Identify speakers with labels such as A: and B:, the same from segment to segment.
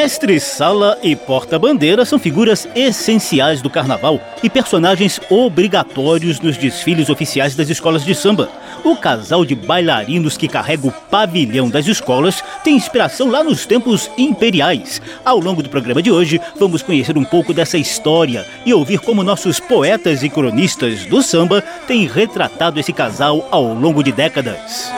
A: Mestre Sala e Porta-Bandeira são figuras essenciais do carnaval e personagens obrigatórios nos desfiles oficiais das escolas de samba. O casal de bailarinos que carrega o pavilhão das escolas tem inspiração lá nos tempos imperiais. Ao longo do programa de hoje, vamos conhecer um pouco dessa história e ouvir como nossos poetas e cronistas do samba têm retratado esse casal ao longo de décadas.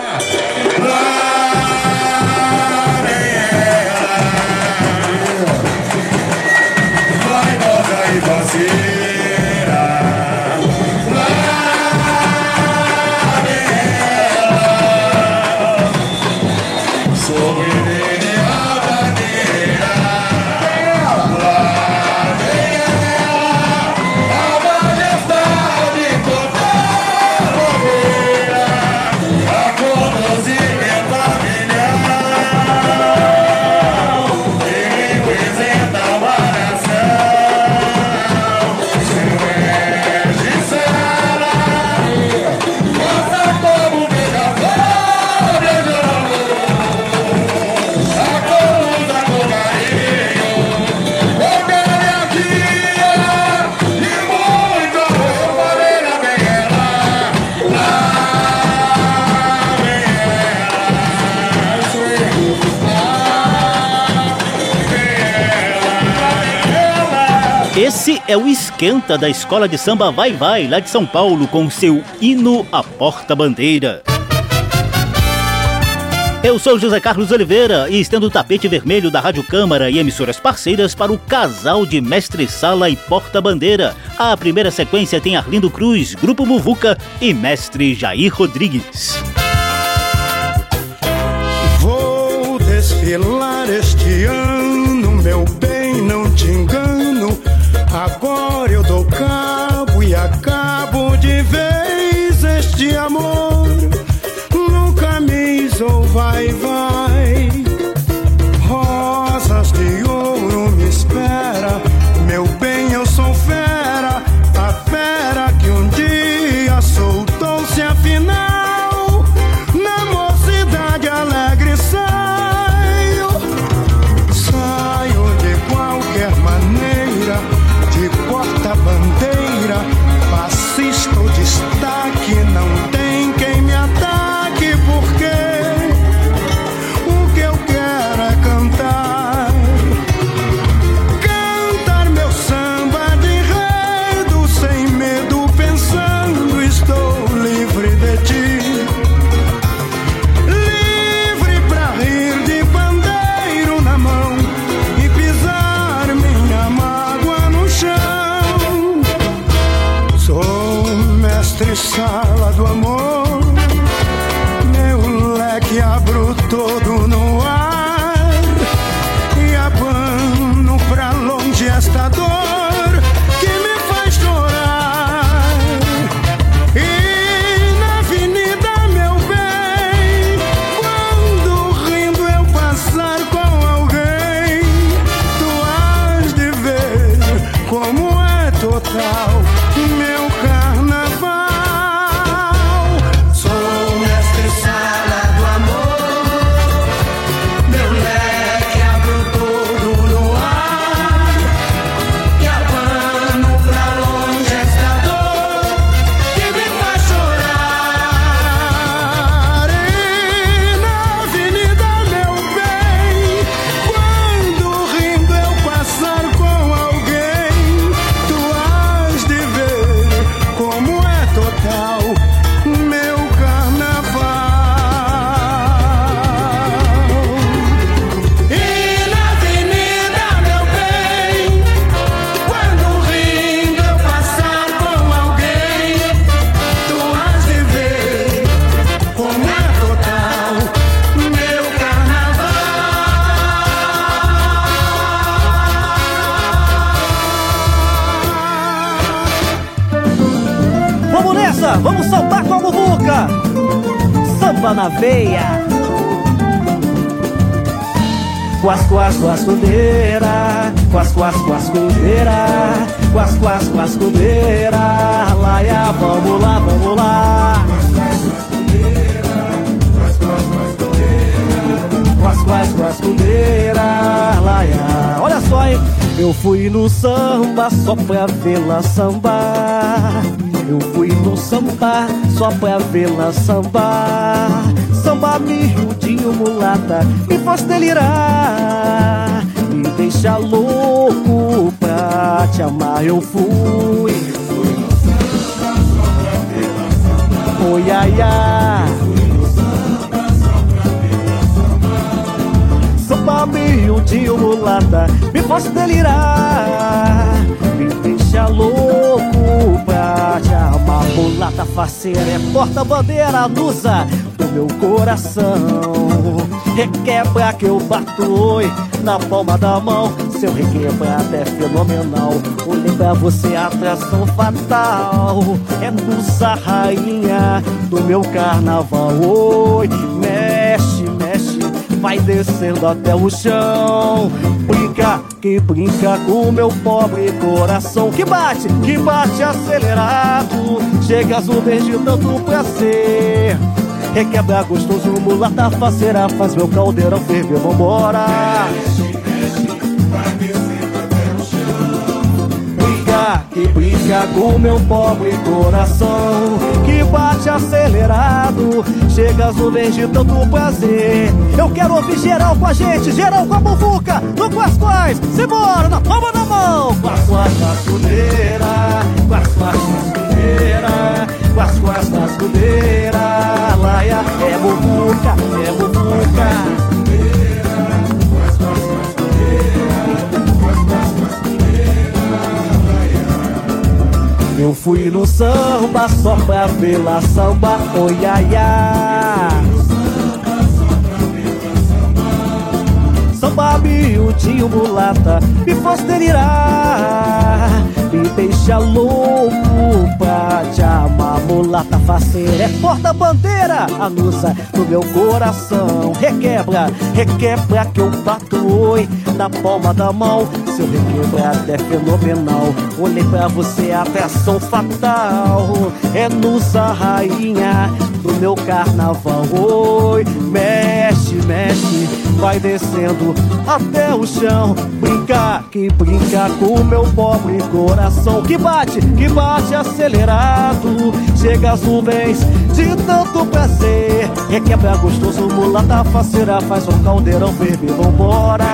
A: É o esquenta da escola de samba Vai Vai, lá de São Paulo, com seu hino à porta-bandeira. Eu sou José Carlos Oliveira e estendo o tapete vermelho da Rádio Câmara e emissoras parceiras para o casal de Mestre Sala e Porta-Bandeira. A primeira sequência tem Arlindo Cruz, Grupo Muvuca e Mestre Jair Rodrigues.
B: Vou desfilar este
C: sala do amor.
D: Quascudeira, laia, vamos lá, vamos lá. Quas, quascudeira, laia. Olha só, hein? Eu fui no samba só pra vê-la sambar. Eu fui no samba só pra vê-la sambar. Samba miudinho mulata, me faz delirar. Deixa louco pra te amar. Eu fui. Oi, ai, ai. Samba miudinho mulata, me faz delirar. Me deixa louco pra te amar. Mulata faceira é porta-bandeira, lusa do meu coração. Requebra que eu bato oi na palma da mão. Seu requebrado é fenomenal. Olhei pra você, atração fatal. É musa rainha do meu carnaval. Oi, vai descendo até o chão. Brinca, que brinca com meu pobre coração. Que bate, que bate acelerado. Chega as nuvens de tanto prazer. Requebra gostoso, mulata faceira Faz meu caldeirão ferver, vambora Que brinca com meu pobre coração Que bate acelerado Chega as nuvens de tanto prazer. Eu quero ouvir geral com a gente Geral com a bufuca, no Quas Quais Simbora, na palma da mão. Quas Quais, vascudeira Quas Quais, vascudeira Quas Quais, fui no samba só pra vê-la samba, oi ai ai. Samba miudinho mulata, me delirar. Me deixa louco pra te amar, mulata É porta-bandeira, a nusa do meu coração. Requebra, requebra que eu bato oi na palma da mão. Seu requebrado é fenomenal. Olhei pra você, atração fatal. É nusa rainha do meu carnaval. Oi, mexe, mexe, vai descendo até o chão. Brinca, que brinca com o meu pobre coração. Que bate, que bate acelerado. Chega as nuvens de tanto prazer. Requebra gostoso, mulata faceira. Faz um caldeirão ferver, vambora.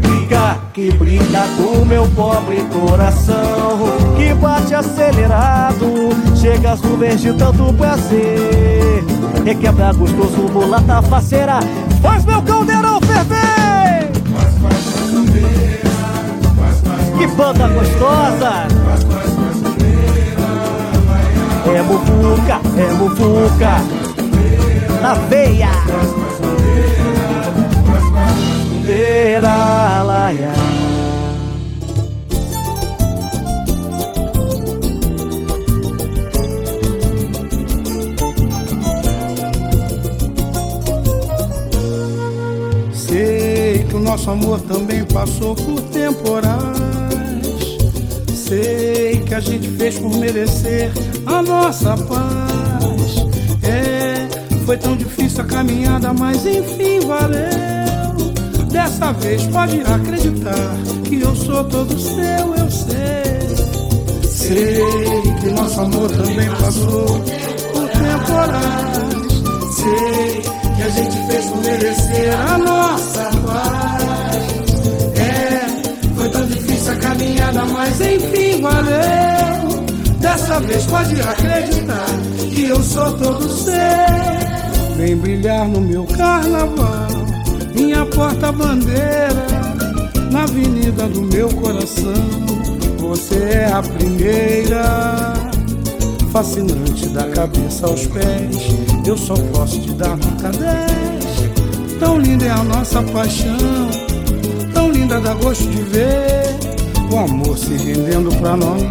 D: Brinca, que brinca com o meu pobre coração. Que bate acelerado. Chega as nuvens de tanto prazer. Requebra gostoso, mulata faceira. Faz meu caldeirão ferver. Que banda gostosa! É mufuca, é mufuca Na veia Bandeira, laia
E: Sei que o nosso amor também passou por temporais. Sei que a gente fez por merecer a nossa paz. É, foi tão difícil a caminhada, mas enfim valeu. Dessa vez pode acreditar que eu sou todo seu, eu sei. Sei que nosso amor também passou por temporais. Sei que a gente fez por merecer a nossa paz. Difícil a caminhada, mas enfim valeu. Dessa vez pode acreditar que eu sou todo seu. Vem brilhar no meu carnaval, minha porta-bandeira, na avenida do meu coração. Você é a primeira fascinante da cabeça aos pés. Eu só posso te dar nota 10. Tão linda é a nossa paixão, tão linda dá gosto de ver. O amor se rendendo pra nós,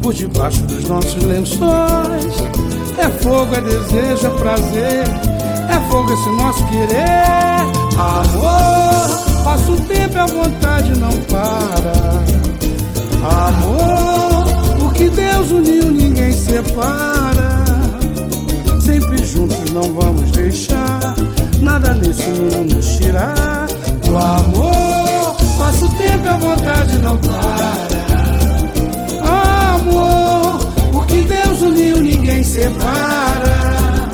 E: por debaixo dos nossos lençóis. É fogo, é desejo, é prazer, é fogo esse nosso querer. Amor, passa o tempo e a vontade não para. Amor, o que Deus uniu ninguém separa. Sempre juntos não vamos deixar nada nesse mundo nos tirar. O amor, o tempo a vontade não para. Amor, o que Deus uniu ninguém separa.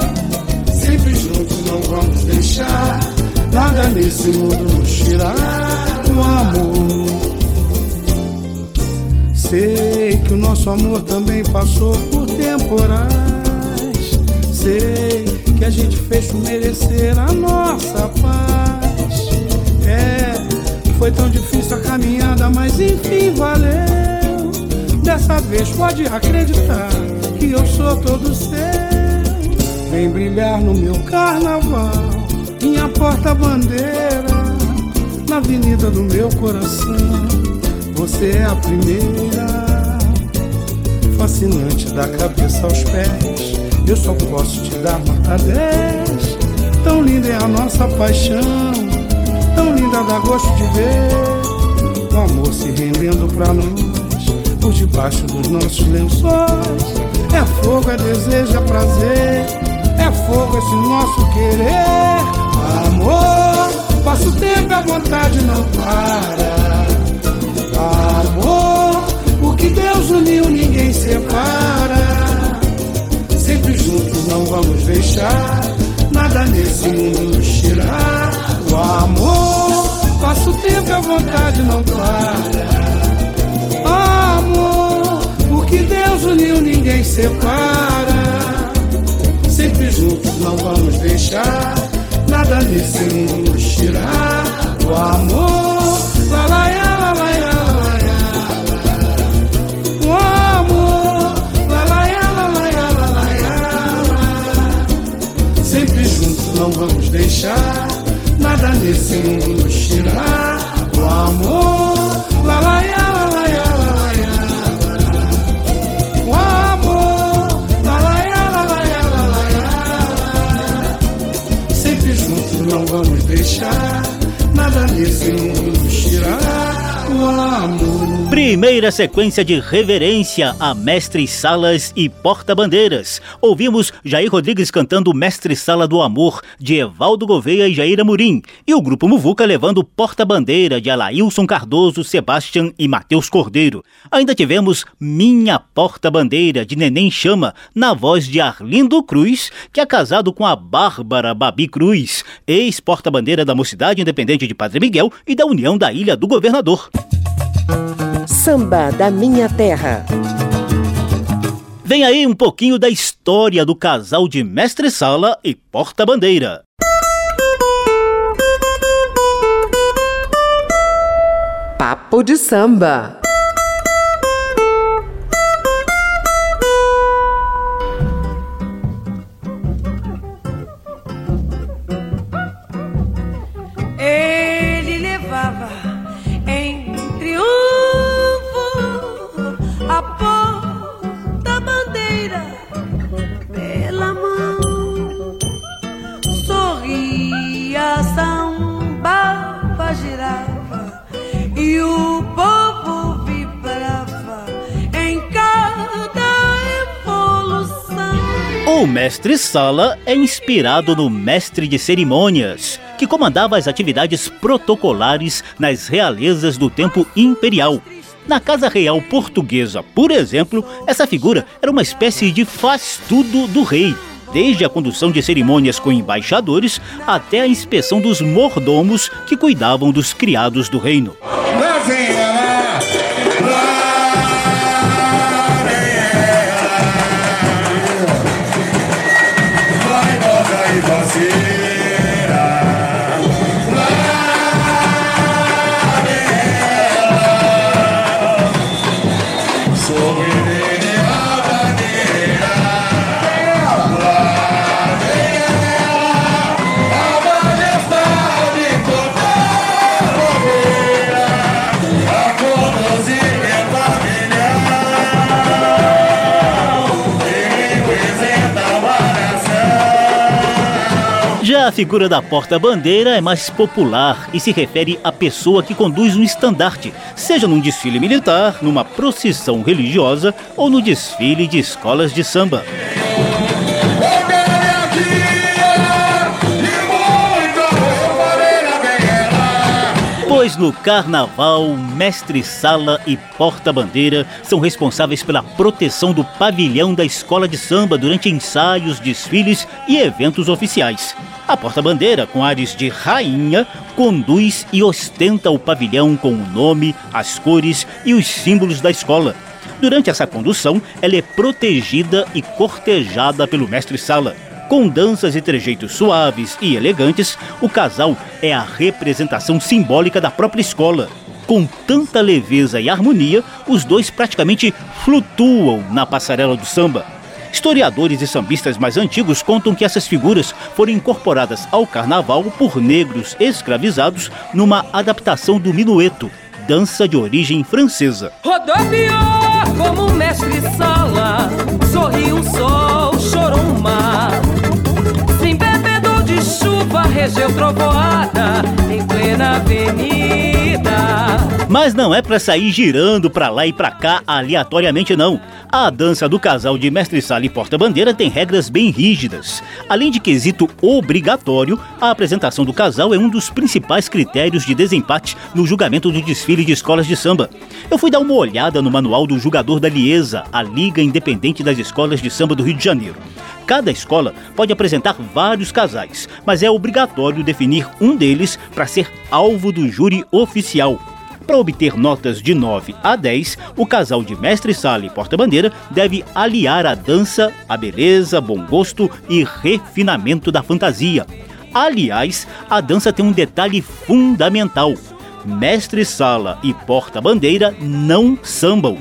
E: Sempre juntos não vamos deixar nada nesse mundo nos tirar. O amor. Sei que o nosso amor também passou por temporais. Sei que a gente fez por merecer a nossa paz. Foi tão difícil a caminhada, mas enfim valeu. Dessa vez pode acreditar que eu sou todo seu. Vem brilhar no meu carnaval, minha porta-bandeira, na avenida do meu coração você é a primeira, fascinante da cabeça aos pés. Eu só posso te dar nota 10. Tão linda é a nossa paixão, tão linda dá gosto de ver. O amor se rendendo pra nós, por debaixo dos nossos lençóis. É fogo, é desejo, é prazer. É fogo esse nosso querer. Amor, passa o tempo a vontade não para. Amor, o que Deus uniu ninguém separa. Sempre juntos não vamos deixar nada nesse mundo nos tirar. O amor, passa o tempo e a vontade não para. Amor, o que Deus uniu ninguém separa. Sempre juntos não vamos deixar nada nesse mundo nos tirar. O amor, lá, lá, lá, lá, lá. não vamos deixar nada nesse mundo nos tirar
A: Primeira sequência de reverência a Mestre Salas e Porta-Bandeiras. Ouvimos Jair Rodrigues cantando Mestre Sala do Amor, de Evaldo Gouveia e Jair Amorim. E o Grupo Muvuca levando Porta-Bandeira, de Alailson Cardoso, Sebastian e Matheus Cordeiro. Ainda tivemos Minha Porta-Bandeira, de Neném Chama, na voz de Arlindo Cruz, que é casado com a Bárbara Babi Cruz, ex-porta-bandeira da Mocidade Independente de Padre Miguel e da União da Ilha do Governador.
F: Samba da Minha Terra.
A: Vem aí um pouquinho da história do casal de mestre-sala e porta-bandeira.
F: Papo de samba.
A: O mestre Sala é inspirado no mestre de cerimônias, que comandava as atividades protocolares nas realezas do tempo imperial. Na Casa Real Portuguesa, por exemplo, essa figura era uma espécie de faz-tudo do rei, desde a condução de cerimônias com embaixadores até a inspeção dos mordomos que cuidavam dos criados do reino. A figura da porta-bandeira é mais popular e se refere à pessoa que conduz um estandarte, seja num desfile militar, numa procissão religiosa ou no desfile de escolas de samba. Pois no carnaval, mestre-sala e porta-bandeira são responsáveis pela proteção do pavilhão da escola de samba durante ensaios, desfiles e eventos oficiais. A porta-bandeira, com ares de rainha, conduz e ostenta o pavilhão com o nome, as cores e os símbolos da escola. Durante essa condução, ela é protegida e cortejada pelo mestre-sala. Com danças e trejeitos suaves e elegantes, o casal é a representação simbólica da própria escola. Com tanta leveza e harmonia, os dois praticamente flutuam na passarela do samba. Historiadores e sambistas mais antigos contam que essas figuras foram incorporadas ao carnaval por negros escravizados numa adaptação do minueto, dança de origem francesa.
G: Rodopiou como mestre sala, sorriu o sol, chorou o mar chuva regeu trovoada em plena avenida.
A: Mas não é para sair girando para lá e para cá aleatoriamente não. A dança do casal de mestre sala e porta-bandeira tem regras bem rígidas. Além de quesito obrigatório, a apresentação do casal é um dos principais critérios de desempate no julgamento do desfile de escolas de samba. Eu fui dar uma olhada no manual do julgador da Liesa, a Liga Independente das Escolas de Samba do Rio de Janeiro. Cada escola pode apresentar vários casais, mas é obrigatório definir um deles para ser alvo do júri oficial. Para obter notas de 9 a 10, o casal de mestre-sala e porta-bandeira deve aliar a dança, a beleza, bom gosto e refinamento da fantasia. Aliás, a dança tem um detalhe fundamental: mestre-sala e porta-bandeira não sambam.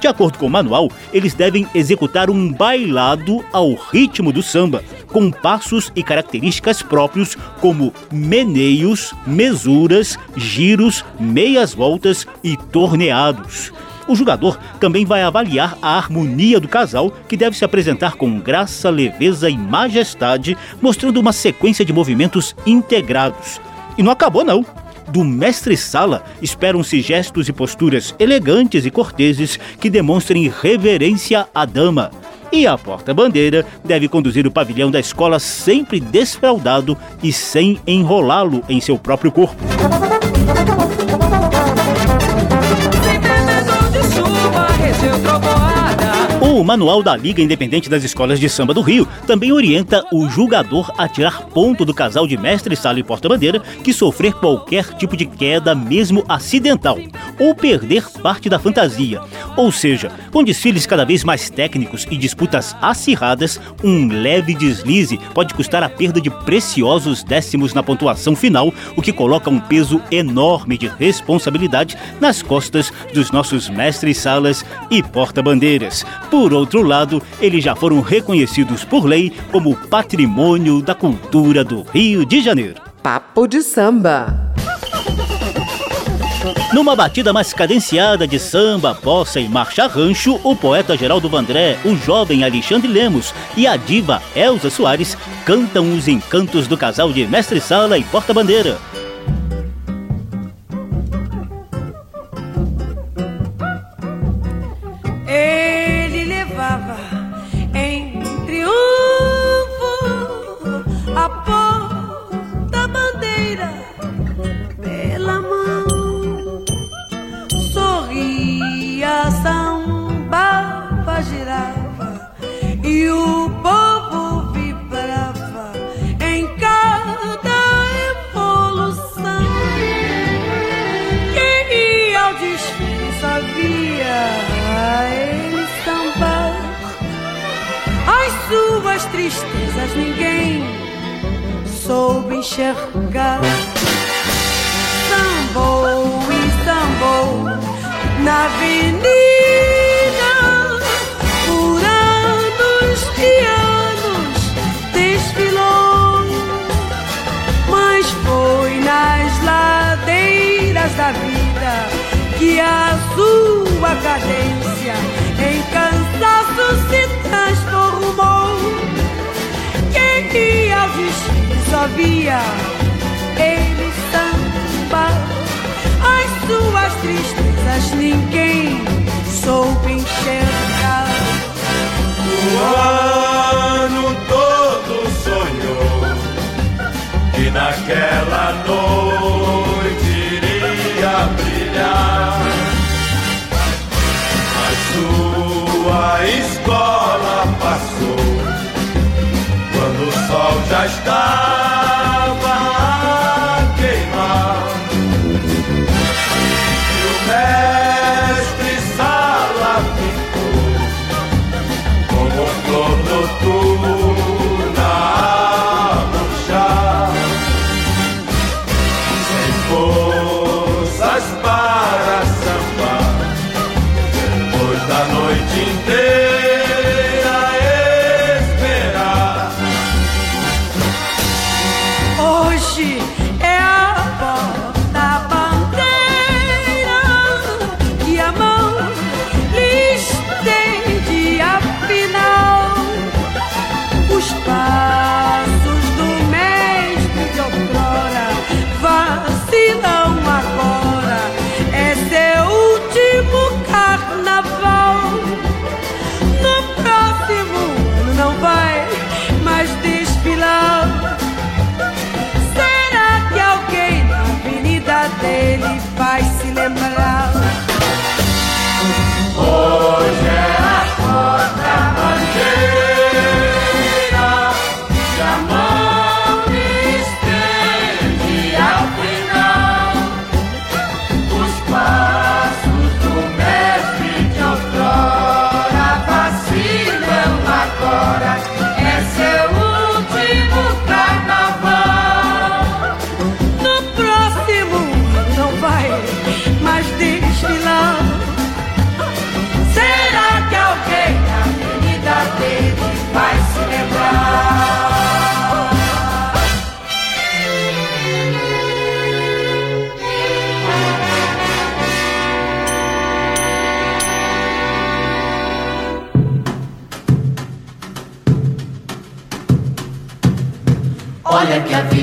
A: De acordo com o manual, eles devem executar um bailado ao ritmo do samba, com passos e características próprios como meneios, mesuras, giros, meias voltas e torneados. O jogador também vai avaliar a harmonia do casal, que deve se apresentar com graça, leveza e majestade, mostrando uma sequência de movimentos integrados. E não acabou não. Do mestre-sala esperam-se gestos e posturas elegantes e corteses que demonstrem reverência à dama. E a porta-bandeira deve conduzir o pavilhão da escola sempre desfraldado e sem enrolá-lo em seu próprio corpo. O Manual da Liga Independente das Escolas de Samba do Rio também orienta o julgador a tirar ponto do casal de mestre, sala e porta-bandeira que sofrer qualquer tipo de queda, mesmo acidental, ou perder parte da fantasia. Ou seja, com desfiles cada vez mais técnicos e disputas acirradas, um leve deslize pode custar a perda de preciosos décimos na pontuação final, o que coloca um peso enorme de responsabilidade nas costas dos nossos mestres, salas e porta-bandeiras. Por outro lado, eles já foram reconhecidos por lei como patrimônio da cultura do Rio de Janeiro.
F: Papo de samba.
A: Numa batida mais cadenciada de samba, bossa e marcha rancho, o poeta Geraldo Vandré, o jovem Alexandre Lemos e a diva Elza Soares cantam os encantos do casal de mestre-sala e porta-bandeira.
H: Tristezas ninguém soube enxergar. Sambou e sambou na avenida por anos e anos desfilou, mas foi nas ladeiras da vida que a sua cadência cansaço se transformou.
G: só via ele samba. As suas tristezas ninguém soube enxergar.
I: O ano todo sonhou que naquela noite iria brilhar. A sua escola passou quando o sol já estava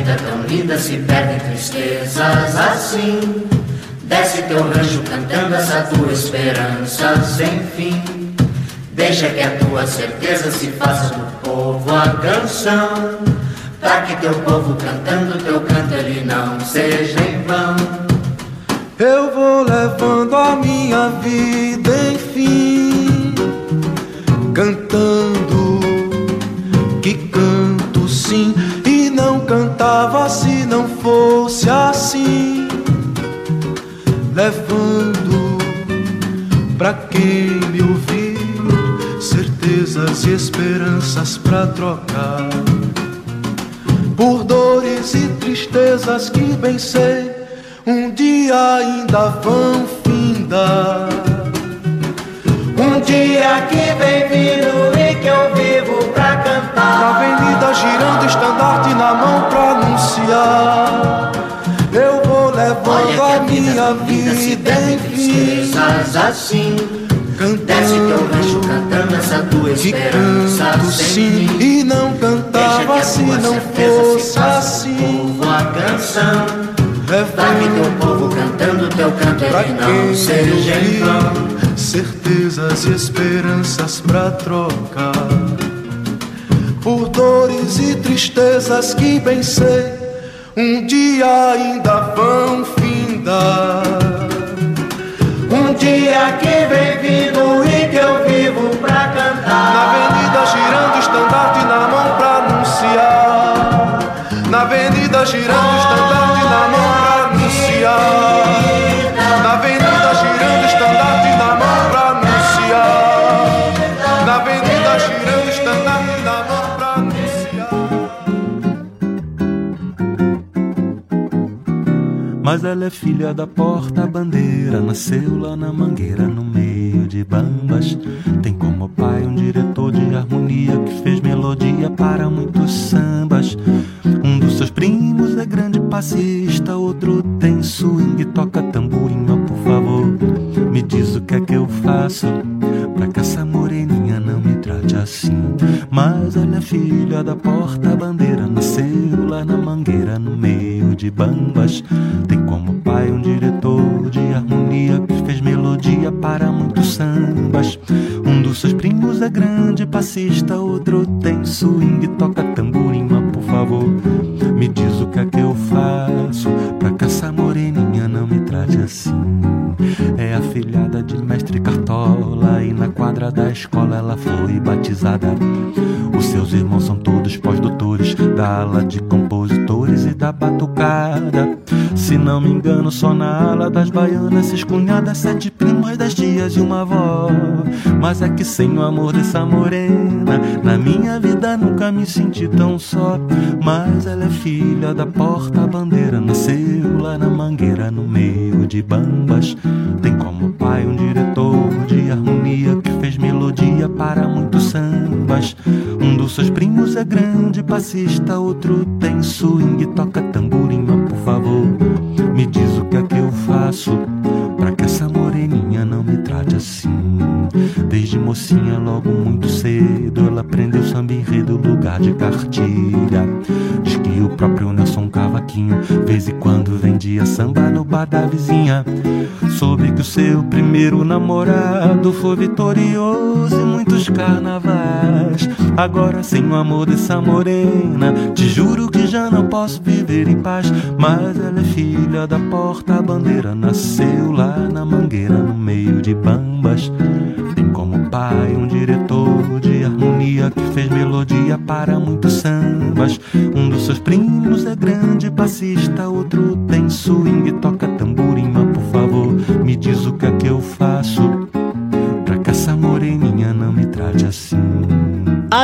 J: vida tão linda se perde em tristezas assim. Desce teu rancho cantando essa tua esperança sem fim. Deixa que a tua certeza se faça do povo a canção. Pra que teu povo cantando teu canto ele não seja em vão.
K: Eu vou levando a minha vida, enfim, cantando cantava se não fosse assim, levando pra quem me ouvir certezas e esperanças pra trocar por dores e tristezas que bem sei um dia ainda vão findar.
J: Um dia que vem
K: Na avenida girando, estandarte na mão pra anunciar. Eu vou levando
J: que
K: a
J: a vida
K: minha
J: se
K: vida,
J: em
K: enfim,
J: tristezas assim. Desce teu rancho
K: cantando
J: cantando essa tua
K: que
J: esperança
K: canto sim
J: fim.
K: e não
J: que
K: cantava se não
J: se
K: fosse
J: faça
K: assim.
J: povo a canção. Pra que teu povo cantando teu canto
K: pra
J: ele
K: quem
J: não seja em vão.
K: certezas e esperanças pra trocar dores e tristezas que bem sei um dia ainda vão findar
J: Um dia que vem vindo e que eu vivo pra cantar.
K: na avenida girando estandarte na mão pra anunciar na avenida girando
L: Mas ela é filha da porta-bandeira, nasceu lá na mangueira, no meio de bambas. Tem como pai um diretor de harmonia que fez melodia para muitos sambas. Um dos seus primos é grande passista, outro tem swing, toca tamborim, ó, por favor. Me diz o que é que eu faço pra que essa moreninha trate assim. Mas é filha da porta-bandeira, nasceu lá na mangueira, no meio de bambas. Tem como pai um diretor de harmonia que fez melodia para muitos sambas. Um dos seus primos é grande passista, outro tem swing, toca tamborim, mas por favor, me diz o que é que eu faço pra que essa moreninha não me trate assim. É a filhada de mestre Cartola e na quadra da escola ela foi Os seus irmãos são todos pós-doutores da ala de compositores e da batucada. Se não me engano, só na ala das baianas, seis cunhadas, sete primas, dez dias e uma avó. Mas é que sem o amor dessa morena, na minha vida nunca me senti tão só. Mas ela é filha da porta-bandeira, nasceu lá na mangueira, no meio de bambas. Tem como pai um diretor de harmonia que fez melodia para muitos Um dos seus primos é grande passista, outro tem swing, toca tamborim, por favor, me diz o que é que eu faço pra que essa moreninha não me trate assim. Desde mocinha, logo muito cedo, ela aprendeu samba enredo, lugar de cartilha. Diz que o próprio Nelson Cavaquinho, vez em quando vendia samba no bar da vizinha. Soube que o seu primeiro namorado foi vitorioso em muitos carnavais. Agora, sem o amor dessa morena, te juro que já não posso viver em paz. Mas ela é filha da porta-bandeira, nasceu lá na mangueira, no meio de bambas. Tem como pai um diretor de harmonia que fez melodia para muitos sambas. Um dos seus primos é grande passista, outro tem swing, toca tamborim,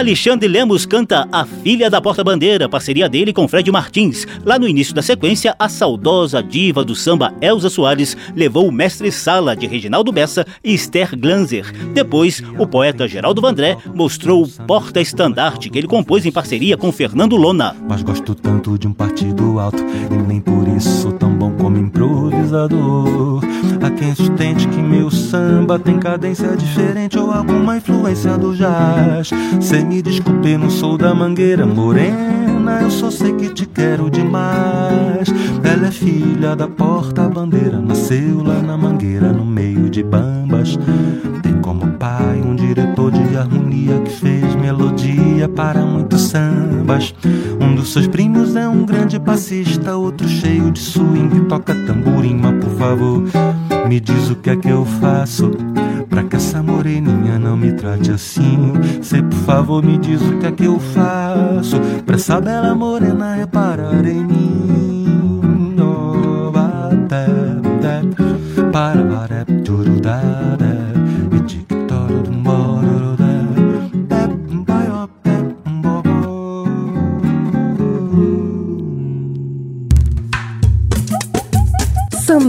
A: Alexandre Lemos canta A Filha da Porta-Bandeira, parceria dele com Fred Martins. Lá no início da sequência, a saudosa diva do samba Elza Soares levou o mestre Sala de Reginaldo Bessa e Esther Glanzer. Depois, o poeta Geraldo Vandré mostrou o Porta-Estandarte que ele compôs em parceria com Fernando Lona.
L: Mas gosto tanto de um partido alto e nem por isso sou tão bom como improvisador. Há quem sustente que meu samba tem cadência diferente ou alguma influência do jazz. Cê me desculpe, não sou da mangueira morena. Eu só sei que te quero demais. Ela é filha da porta-bandeira. Nasceu lá na mangueira, no meio de bambas. Tem como pai um diretor de harmonia que fez melodia para muitos sambas. Um dos seus primos é um grande passista, outro cheio de swing, toca tamborim. Mas por favor, me diz o que é que eu faço pra que essa moreninha não me trate assim. Cê, por favor, me diz o que é que eu faço pra essa bela morena reparar em mim. Oh, para, para, turudada,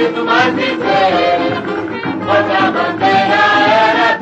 M: Preciso era tudo que eu queria ser.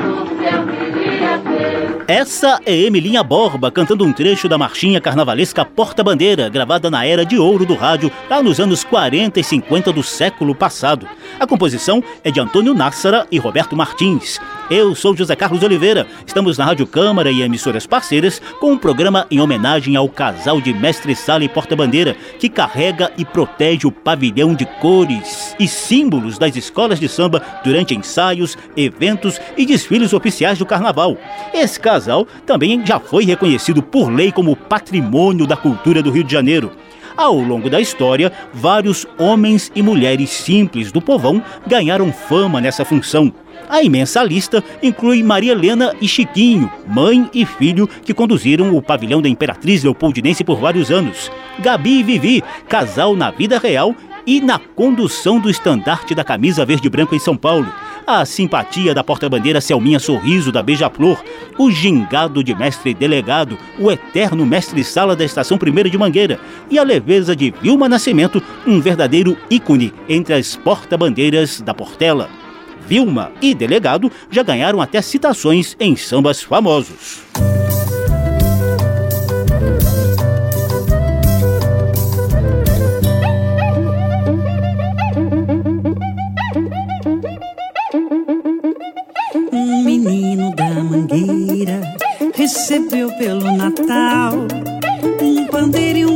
A: Essa é Emilinha Borba cantando um trecho da marchinha carnavalesca Porta Bandeira, gravada na era de ouro do rádio, lá nos anos 40 e 50 do século passado. A composição é de Antônio Nassara e Roberto Martins. Eu sou José Carlos Oliveira. Estamos na Rádio Câmara e emissoras parceiras com um programa em homenagem ao casal de Mestre Sala e Porta Bandeira, que carrega e protege o pavilhão de cores e símbolos das escolas de samba durante ensaios, eventos e desfiles oficiais do carnaval. Esse casal também já foi reconhecido por lei como patrimônio da cultura do Rio de Janeiro. Ao longo da história, vários homens e mulheres simples do povão ganharam fama nessa função. A imensa lista inclui Maria Helena e Chiquinho, mãe e filho que conduziram o pavilhão da Imperatriz Leopoldinense por vários anos. Gabi e Vivi, casal na vida real e na condução do estandarte da camisa verde e branco em São Paulo a simpatia da porta-bandeira Selminha Sorriso da Beija-Flor, o gingado de mestre delegado, o eterno mestre-sala da Estação Primeira de Mangueira e a leveza de Vilma Nascimento, um verdadeiro ícone entre as porta-bandeiras da Portela. Vilma e delegado já ganharam até citações em sambas famosos.
N: Recebeu pelo Natal um pandeiro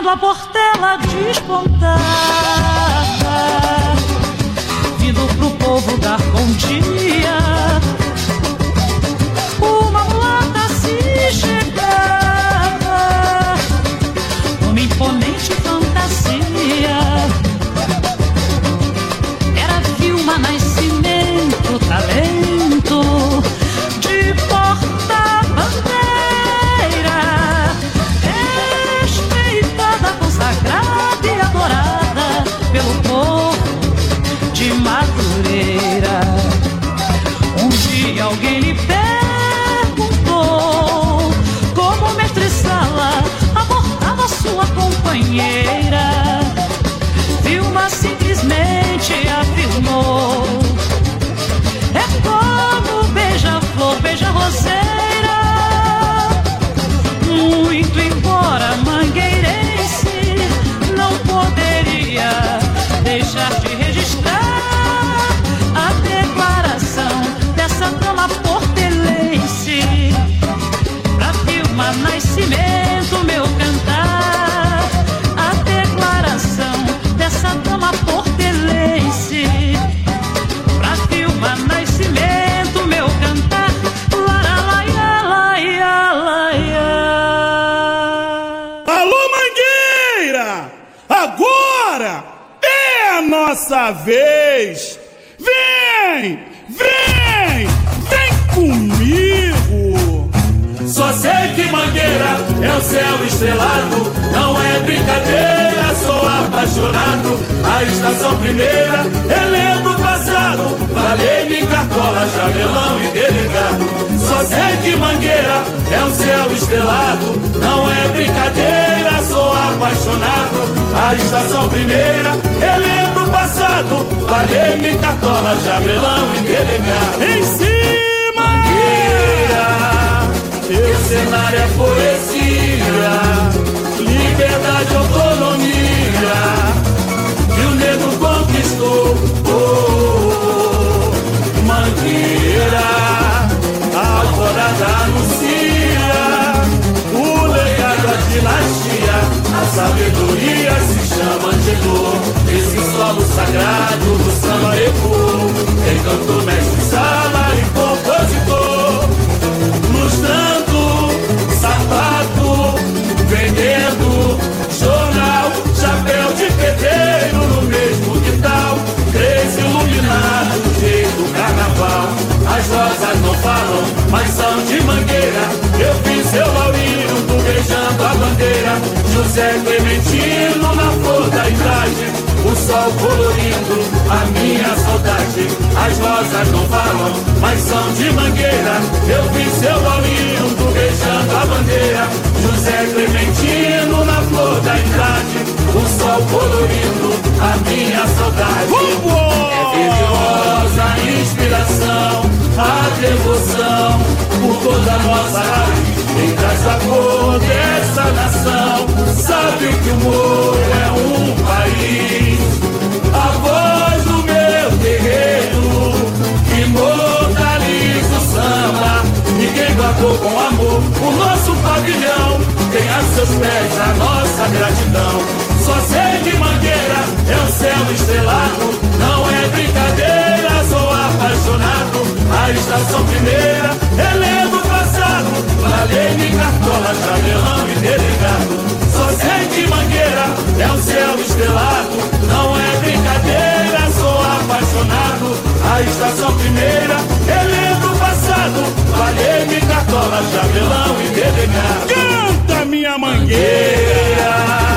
O: quando a portela despontar vindo pro povo dar bom dia.
E: Nossa vez! Vem! Vem! Vem comigo!
P: Só sei que Mangueira é o céu estrelado, não é brincadeira, sou apaixonado. A estação primeira, relendo o passado, falei-me cartola, jamelão e delegado. Só sei que Mangueira é o céu estrelado, não é brincadeira, sou apaixonado. A estação primeira, relendo o passado, falei-me cartola, jamelão e delegado.
E: Em cima!
P: Mangueira! Teu cenário é poesia, liberdade, autonomia, que o negro conquistou. Oh, oh, oh. Mangueira, a alvorada anuncia dinastia, a sabedoria se chama de Esse solo sagrado do samba ecoou, encantou mestre sala e compositor. Lustrando, sapato, vendendo, jornal, chapéu de pedreiro no mesmo quintal, três iluminados, jeito carnaval. As rosas não falam, mas são de mangueira. Eu vi seu Laurino beijando a bandeira, José Clementino na flor da idade. O sol colorindo a minha saudade. As rosas não falam, mas são de mangueira. Eu vi seu Laurindo beijando a bandeira. José Clementino na flor traz a cor dessa nação sabe que o Moro é um país. A voz do meu terreiro que imortaliza o samba. Quem guardou com amor o nosso pavilhão tem a seus pés a nossa gratidão. Só sei de mangueira é o céu estrelado, não é brincadeira, sou apaixonado. A estação primeira, passado, falei-me jamelão e delegado. Só sei de mangueira é o céu estrelado, não é brincadeira, sou apaixonado. A estação primeira. Relembro o passado, valei-me cartola, jamelão e delegado. Canta minha mangueira.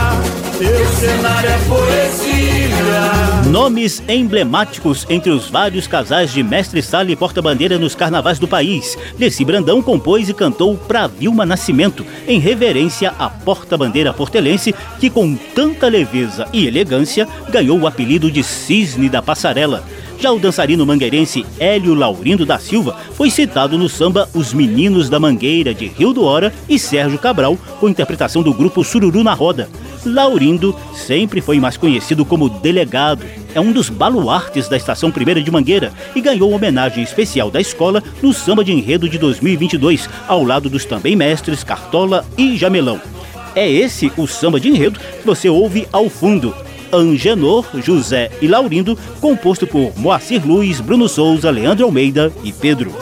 P: Teu cenário é poesia.
A: Nomes emblemáticos entre os vários casais de mestre sala e porta-bandeira nos carnavais do país. Leci Brandão compôs e cantou Pra Vilma Nascimento, em reverência à porta-bandeira portelense que, com tanta leveza e elegância, ganhou o apelido de Cisne da Passarela. Já o dançarino mangueirense Hélio Laurindo da Silva foi citado no samba Os Meninos da Mangueira, de Rio do Hora, e Sérgio Cabral, com interpretação do grupo Sururu na Roda. Laurindo sempre foi mais conhecido como delegado. É um dos baluartes da Estação Primeira de Mangueira e ganhou homenagem especial da escola no Samba de Enredo de 2022, ao lado dos também mestres Cartola e Jamelão. É esse o samba de enredo que você ouve ao fundo. Angenor, José e Laurindo, composto por Moacir Luiz, Bruno Souza, Leandro Almeida e Pedro.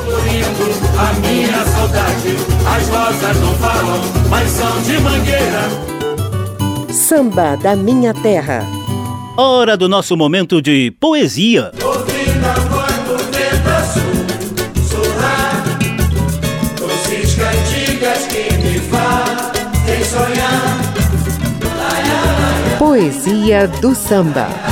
P: A minha saudade, as rosas não falam, mas são de mangueira.
F: Samba da Minha Terra.
A: Hora do nosso momento de poesia.
F: Poesia do samba.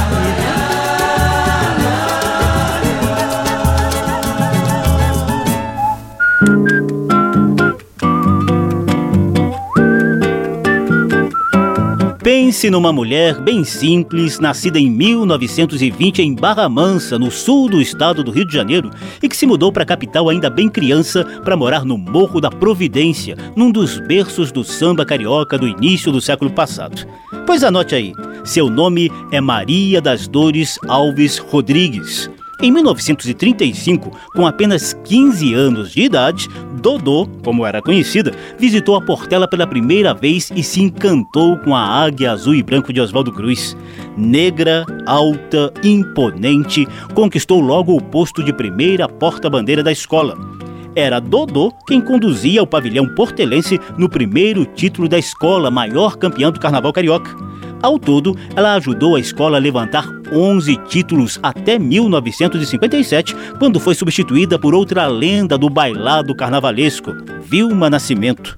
A: Pense numa mulher bem simples, nascida em 1920 em Barra Mansa, no sul do estado do Rio de Janeiro, e que se mudou para a capital ainda bem criança para morar no Morro da Providência, num dos berços do samba carioca do início do século passado. Pois anote aí, seu nome é Maria das Dores Alves Rodrigues. Em 1935, com apenas 15 anos de idade, Dodô, como era conhecida, visitou a Portela pela primeira vez e se encantou com a águia azul e branco de Oswaldo Cruz. Negra, alta, imponente, conquistou logo o posto de primeira porta-bandeira da escola. Era Dodô quem conduzia o pavilhão portelense no primeiro título da escola, maior campeã do Carnaval Carioca. Ao todo, ela ajudou a escola a levantar 11 títulos até 1957, quando foi substituída por outra lenda do bailado carnavalesco, Vilma Nascimento.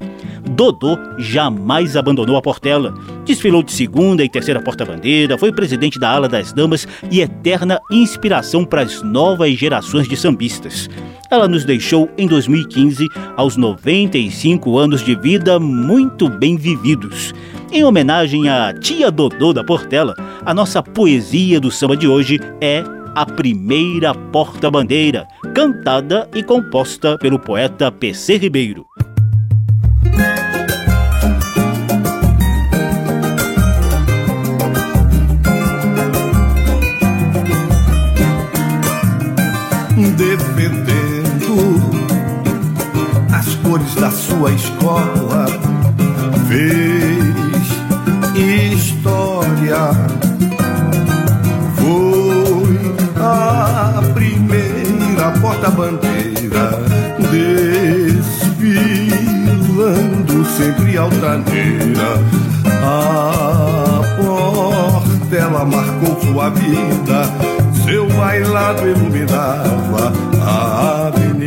A: Dodô jamais abandonou a Portela. Desfilou de segunda e terceira porta-bandeira, foi presidente da ala das damas e eterna inspiração para as novas gerações de sambistas. Ela nos deixou em 2015, aos 95 anos de vida muito bem vividos. Em homenagem à tia Dodô da Portela, a nossa poesia do samba de hoje é A Primeira Porta-Bandeira, cantada e composta pelo poeta PC Ribeiro.
Q: Sua escola, fez história. Foi a primeira porta-bandeira, desfilando sempre altaneira. A portela marcou sua vida, seu bailado iluminava a avenida.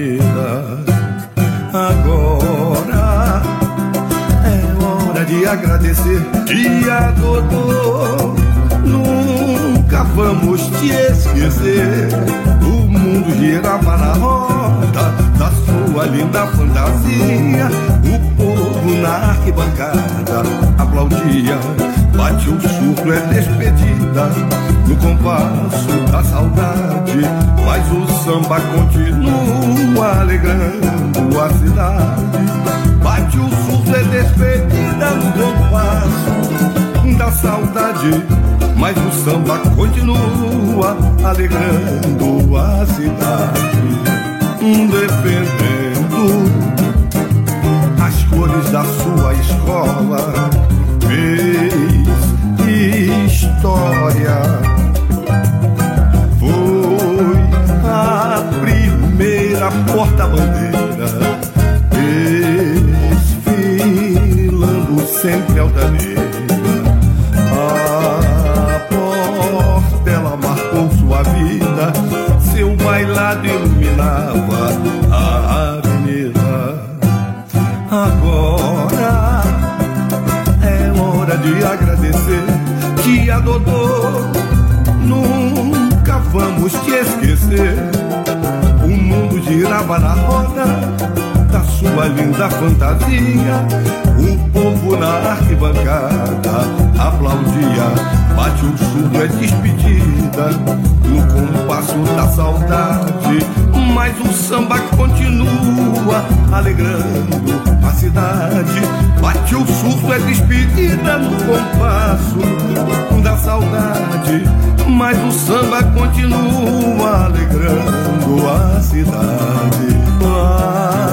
Q: De agradecer, dia Dodô. Nunca vamos te esquecer. O mundo girava na roda da sua linda fantasia. O povo na arquibancada aplaudia. Bate o surto, é despedida no compasso da saudade. Mas o samba continua alegrando a cidade. Bate o surto, é despedida no compasso da saudade. Mas o samba continua alegrando a cidade. Defendendo as cores da sua escola. Fez história. Foi a primeira porta-bandeira. O mundo girava na roda da sua linda fantasia. O povo na arquibancada aplaudia Bate um surdo, é despedida No compasso da saudade Mas o samba continua Alegrando a cidade. Bate o surdo, é despedida No compasso. Da saudade Mas o samba continua Alegrando a cidade.
A: A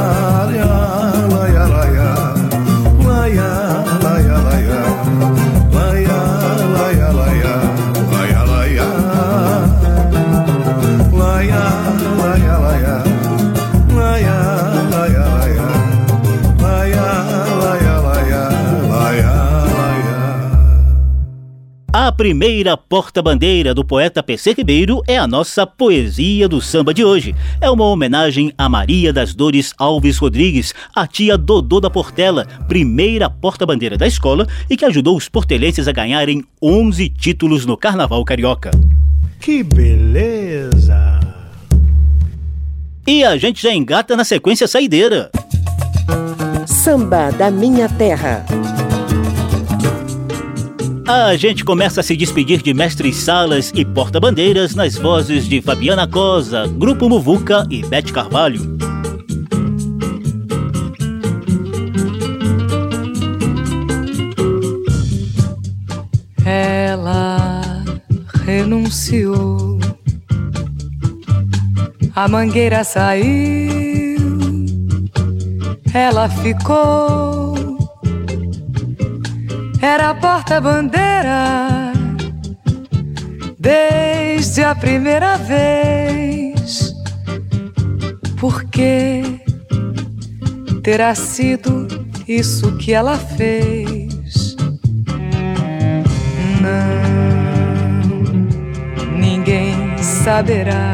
A: primeira porta-bandeira do poeta PC Ribeiro é a nossa poesia do samba de hoje. É uma homenagem a Maria das Dores Alves Rodrigues, a tia Dodô da Portela, primeira porta-bandeira da escola e que ajudou os portelenses a ganharem 11 títulos no Carnaval Carioca.
R: Que beleza!
A: E a gente já engata na sequência saideira.
F: Samba da Minha Terra.
A: A gente começa a se despedir de mestres salas e porta-bandeiras nas vozes de Fabiana Cosa, Grupo Muvuca e Bete Carvalho.
H: Ela renunciou, a mangueira saiu, ela ficou era porta-bandeira desde a primeira vez. Porque terá sido isso que ela fez? Não, ninguém saberá.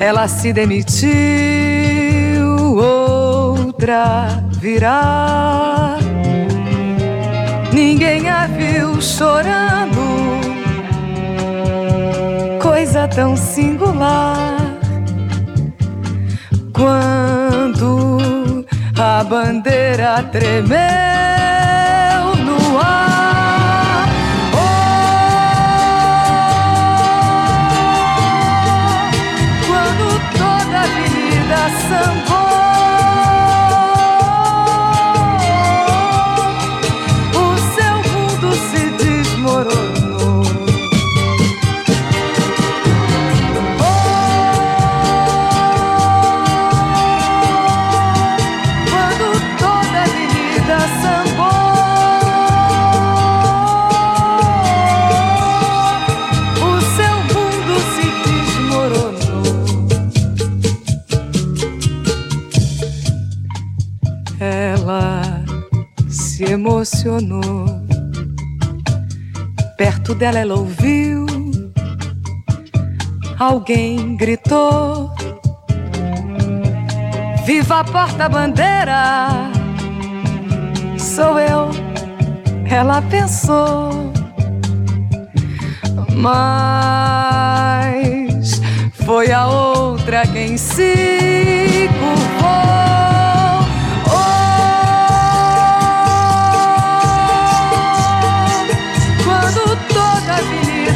H: Ela se demitiu, outra virá Ninguém a viu chorando, coisa tão singular. Quando a bandeira tremeu. emocionou. Perto dela ela ouviu. Alguém gritou: Viva a porta-bandeira! Sou eu, ela pensou. Mas foi a outra quem se curvou.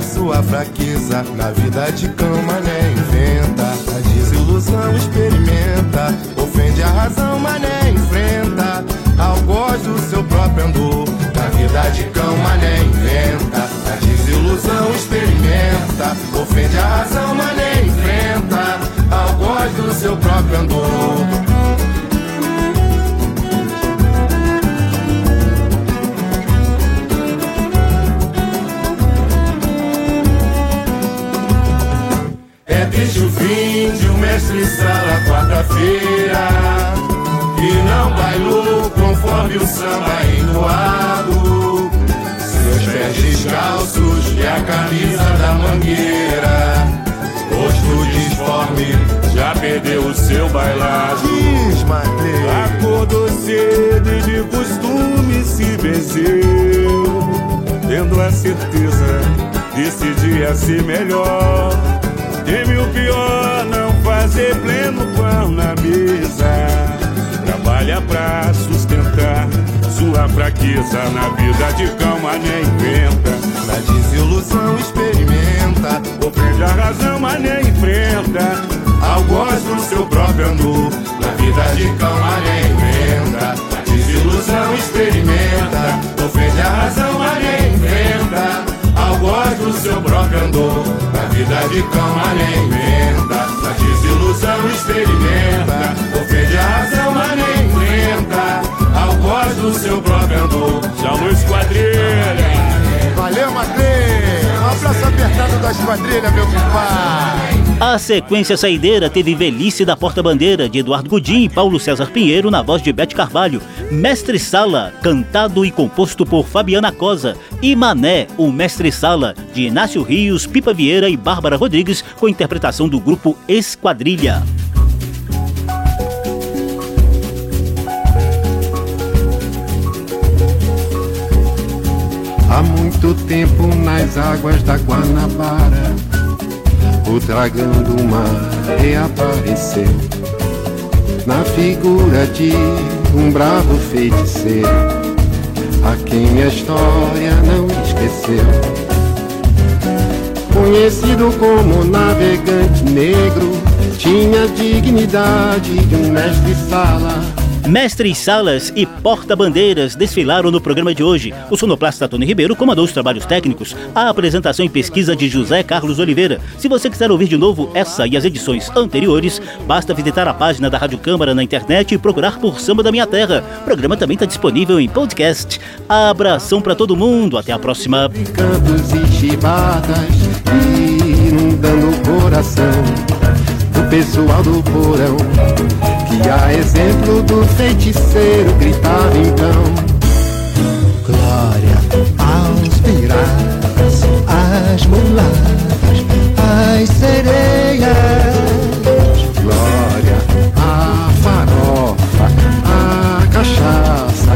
S: sua fraqueza. Na vida de cama, né? Inventa. A desilusão experimenta. Ofende a razão, mas né? Enfrenta. Algoz do seu próprio andor. Na vida de cama, né? Inventa. A desilusão experimenta. Ofende a razão, seu bailado Acordou cedo e de costume se venceu Tendo a certeza desse dia ser melhor Teme o pior, não fazer pleno pão na mesa. Trabalha pra sustentar sua fraqueza. Na vida de calma nem inventa. Na desilusão experimenta. Ofende a razão, mas nem enfrenta. Algoz do seu próprio andor. Na vida de calma nem inventa. Na desilusão experimenta. Ofende a razão, mas nem enfrenta. Algoz do seu próprio andor. Na vida de calma nem inventa. Na desilusão experimenta. Ofende a razão, mas nem enfrenta. Algoz do seu próprio andor. Chamou esquadrilha.
B: Valeu, Maclê! Um abraço apertado da esquadrilha, meu compadre!
A: A sequência saideira teve Velhice da Porta-Bandeira, de Eduardo Gudim e Paulo César Pinheiro, na voz de Bete Carvalho. Mestre Sala, cantado e composto por Fabiana Cosa. E Mané, o Mestre Sala, de Inácio Rios, Pipa Vieira e Bárbara Rodrigues, com interpretação do grupo Esquadrilha.
T: Há muito tempo nas águas da Guanabara, o dragão do mar reapareceu na figura de um bravo feiticeiro, a quem a história não esqueceu. Conhecido como navegante negro, tinha dignidade de um mestre-sala
A: Mestres Salas e Porta-Bandeiras desfilaram no programa de hoje. O sonoplasta Tony Ribeiro comandou os trabalhos técnicos, a apresentação e pesquisa de José Carlos Oliveira. Se você quiser ouvir de novo essa e as edições anteriores, basta visitar a página da Rádio Câmara na internet e procurar por Samba da Minha Terra. O programa também está disponível em podcast. Abração para todo mundo, até a próxima.
T: Cantos e chibadas inundando o coração pessoal do porão que a exemplo do feiticeiro gritava então.
U: Glória aos piratas, às mulatas, às sereias.
T: Glória à farofa, à cachaça,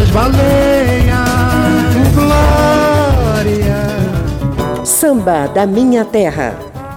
T: às baleias. Glória!
F: Samba da Minha Terra